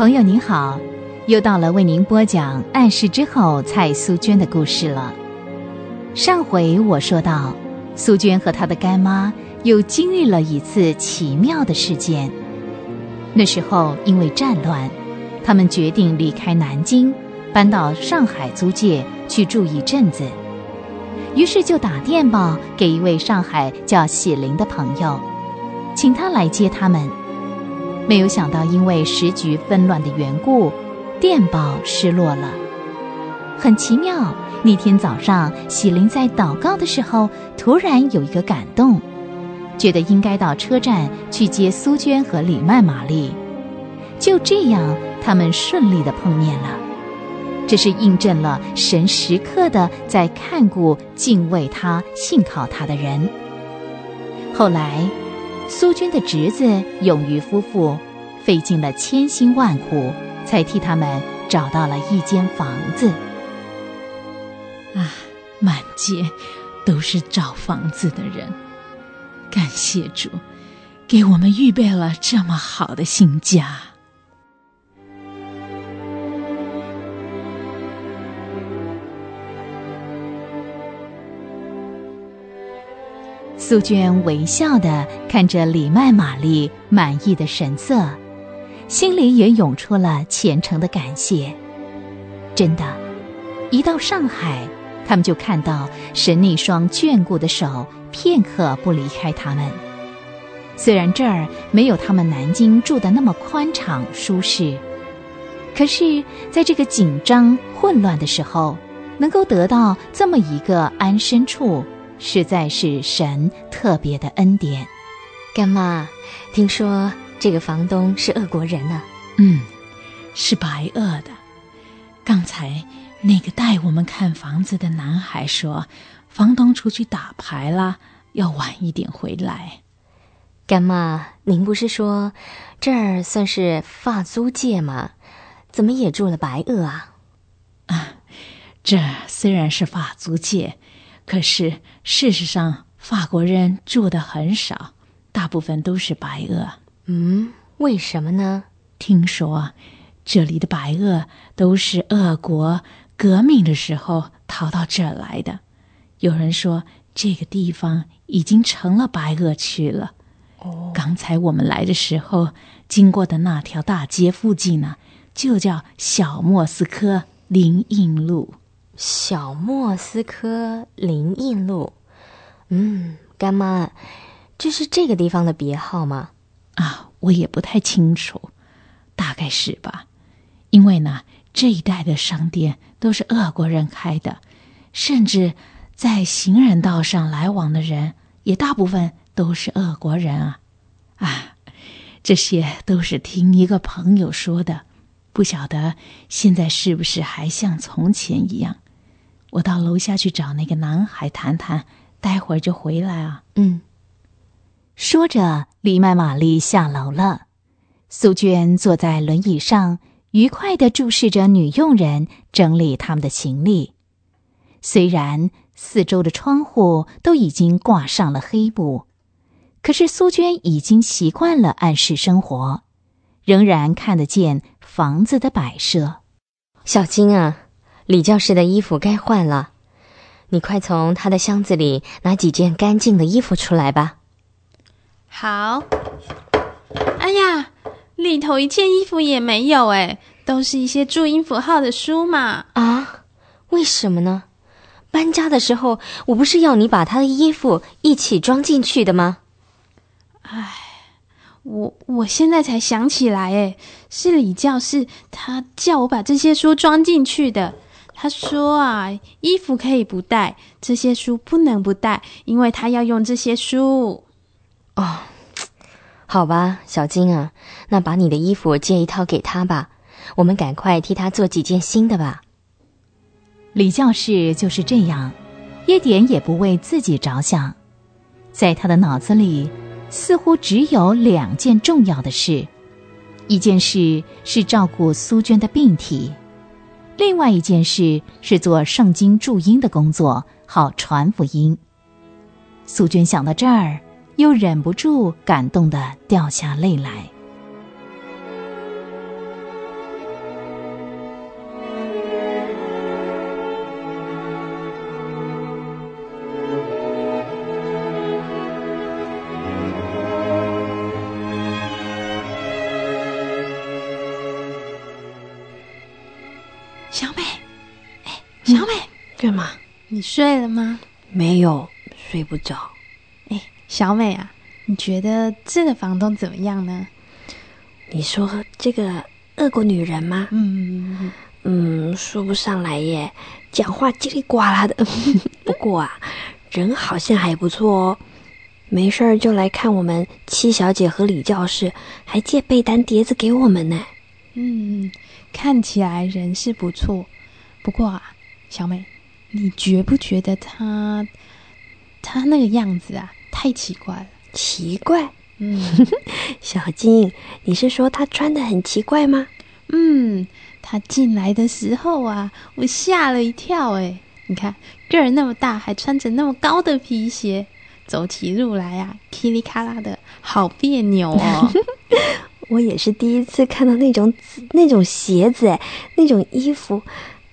朋友您好，又到了为您播讲《暗示之后》蔡苏娟的故事了。上回我说到，苏娟和她的干妈又经历了一次奇妙的事件。那时候因为战乱，他们决定离开南京，搬到上海租界去住一阵子。于是就打电报给一位上海叫喜林的朋友，请他来接他们。没有想到，因为时局纷乱的缘故，电报失落了。很奇妙，那天早上，喜林在祷告的时候，突然有一个感动，觉得应该到车站去接苏娟和李曼玛丽。就这样，他们顺利的碰面了。这是印证了神时刻的在看顾、敬畏他、信靠他的人。后来。苏军的侄子勇于夫妇费尽了千辛万苦，才替他们找到了一间房子。啊，满街都是找房子的人，感谢主，给我们预备了这么好的新家。苏娟微笑的看着李麦玛丽满意的神色，心里也涌出了虔诚的感谢。真的，一到上海，他们就看到神那双眷顾的手，片刻不离开他们。虽然这儿没有他们南京住的那么宽敞舒适，可是在这个紧张混乱的时候，能够得到这么一个安身处。实在是神特别的恩典，干妈，听说这个房东是俄国人呢？嗯，是白俄的。刚才那个带我们看房子的男孩说，房东出去打牌了，要晚一点回来。干妈，您不是说这儿算是法租界吗？怎么也住了白俄啊？啊，这虽然是法租界。可是，事实上，法国人住的很少，大部分都是白俄。嗯，为什么呢？听说，这里的白俄都是俄国革命的时候逃到这儿来的。有人说，这个地方已经成了白俄区了。哦，刚才我们来的时候经过的那条大街附近呢，就叫小莫斯科林荫路。小莫斯科林荫路，嗯，干妈，这是这个地方的别号吗？啊，我也不太清楚，大概是吧。因为呢，这一带的商店都是俄国人开的，甚至在行人道上来往的人也大部分都是俄国人啊。啊，这些都是听一个朋友说的，不晓得现在是不是还像从前一样。我到楼下去找那个男孩谈谈，待会儿就回来啊。嗯，说着，李麦玛丽下楼了。苏娟坐在轮椅上，愉快地注视着女佣人整理他们的行李。虽然四周的窗户都已经挂上了黑布，可是苏娟已经习惯了暗室生活，仍然看得见房子的摆设。小金啊。李教师的衣服该换了，你快从他的箱子里拿几件干净的衣服出来吧。好。哎呀，里头一件衣服也没有哎，都是一些注音符号的书嘛。啊？为什么呢？搬家的时候我不是要你把他的衣服一起装进去的吗？哎，我我现在才想起来，哎，是李教师他叫我把这些书装进去的。他说啊，衣服可以不带，这些书不能不带，因为他要用这些书。哦，好吧，小金啊，那把你的衣服借一套给他吧，我们赶快替他做几件新的吧。李教士就是这样，一点也不为自己着想，在他的脑子里，似乎只有两件重要的事，一件事是照顾苏娟的病体。另外一件事是做圣经注音的工作，好传福音。苏娟想到这儿，又忍不住感动的掉下泪来。睡吗？你睡了吗？没有，睡不着。哎，小美啊，你觉得这个房东怎么样呢？你说这个恶国女人吗？嗯，嗯，说不上来耶，讲话叽里呱啦的。不过啊，人好像还不错哦。没事儿就来看我们七小姐和李教士，还借被单碟子给我们呢。嗯，看起来人是不错。不过啊，小美，你觉不觉得他他那个样子啊，太奇怪了？奇怪？嗯 小金，你是说他穿的很奇怪吗？嗯，他进来的时候啊，我吓了一跳。哎，你看个儿那么大，还穿着那么高的皮鞋，走起路来啊，噼里咔啦的，好别扭哦。我也是第一次看到那种那种鞋子，哎，那种衣服。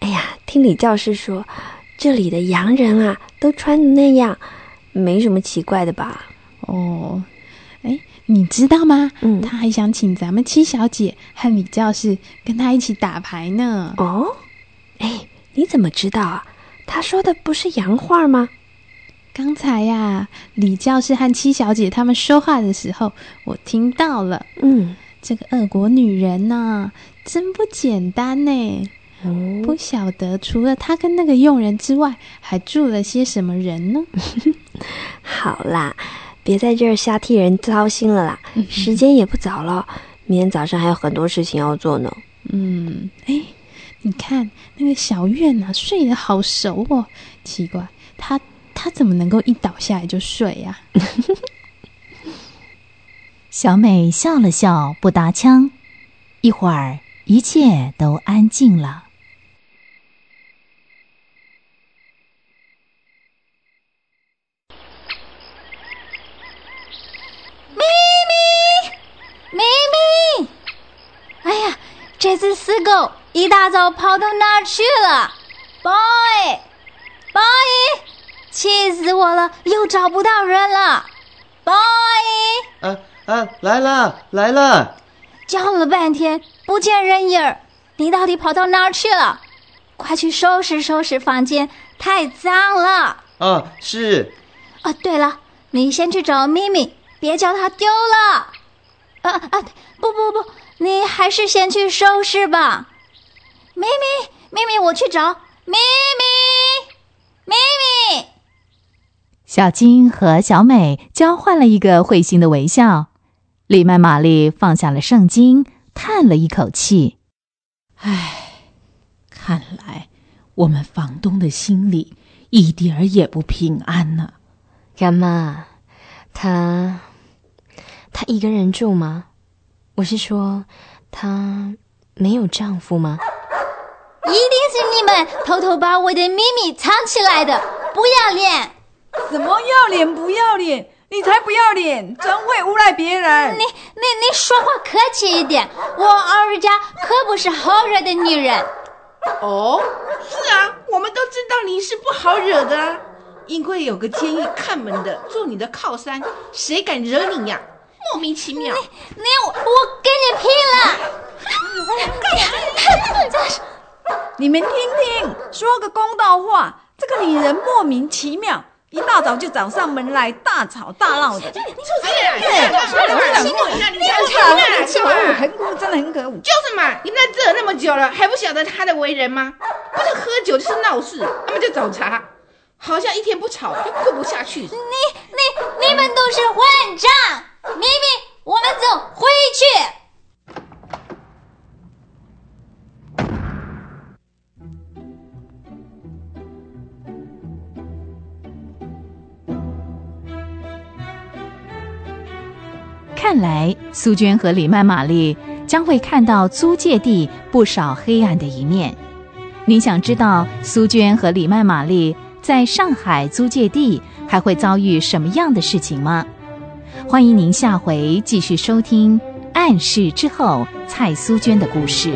哎呀，听李教师说，这里的洋人啊，都穿的那样，没什么奇怪的吧？哦，哎，你知道吗？嗯他还想请咱们七小姐和李教士跟他一起打牌呢。哦，哎，你怎么知道啊？他说的不是洋话吗？刚才呀、李教士和七小姐他们说话的时候，我听到了。嗯，这个俄国女人呐、真不简单呢。哦，不晓得除了他跟那个佣人之外，还住了些什么人呢？好啦，别在这儿瞎替人操心了啦。时间也不早了，明天早上还有很多事情要做呢。嗯，哎，你看那个小月呐、睡得好熟哦。奇怪，她她怎么能够一倒下来就睡呀、小美笑了笑，不搭腔。一会儿，一切都安静了。咪咪！哎呀，这只死狗一大早跑到哪儿去了？boy，boy，气死我了，又找不到人了。boy，啊啊，来了来了！叫了半天不见人影儿，你到底跑到哪儿去了？快去收拾收拾房间，太脏了。啊，是啊，对了，你先去找咪咪，别叫它丢了。啊啊，不不不，你还是先去收拾吧。咪咪，咪咪，我去找咪咪，咪咪。小金和小美交换了一个会心的微笑。李麦玛丽放下了圣经，叹了一口气。唉，看来我们房东的心里一点儿也不平安呢。干妈，他他一个人住吗？我是说，她没有丈夫吗？一定是你们偷偷把我的秘密藏起来的，不要脸！什么要脸不要脸？你才不要脸，真会诬赖别人你。你你说话客气一点，我二家可不是好惹的女人。哦，是啊，我们都知道你是不好惹的啊，因为有个监狱看门的做你的靠山，谁敢惹你呀？莫名其妙。你我我跟你拼了！你们听听，说个公道话，这个女人莫名其妙，一大早就找上门来大吵大闹的。是啊，是啊，你看，你看，是可恶，吧？很可恶，真的很可恶。就是嘛，你们在这那么久了，还不晓得他的为人吗？不是喝酒就是闹事，他们就找茬，好像一天不吵就过不下去。你你你苏娟和李曼玛丽将会看到租界地不少黑暗的一面。您想知道苏娟和李曼玛丽在上海租界地还会遭遇什么样的事情吗？欢迎您下回继续收听《暗示之后》蔡苏娟的故事。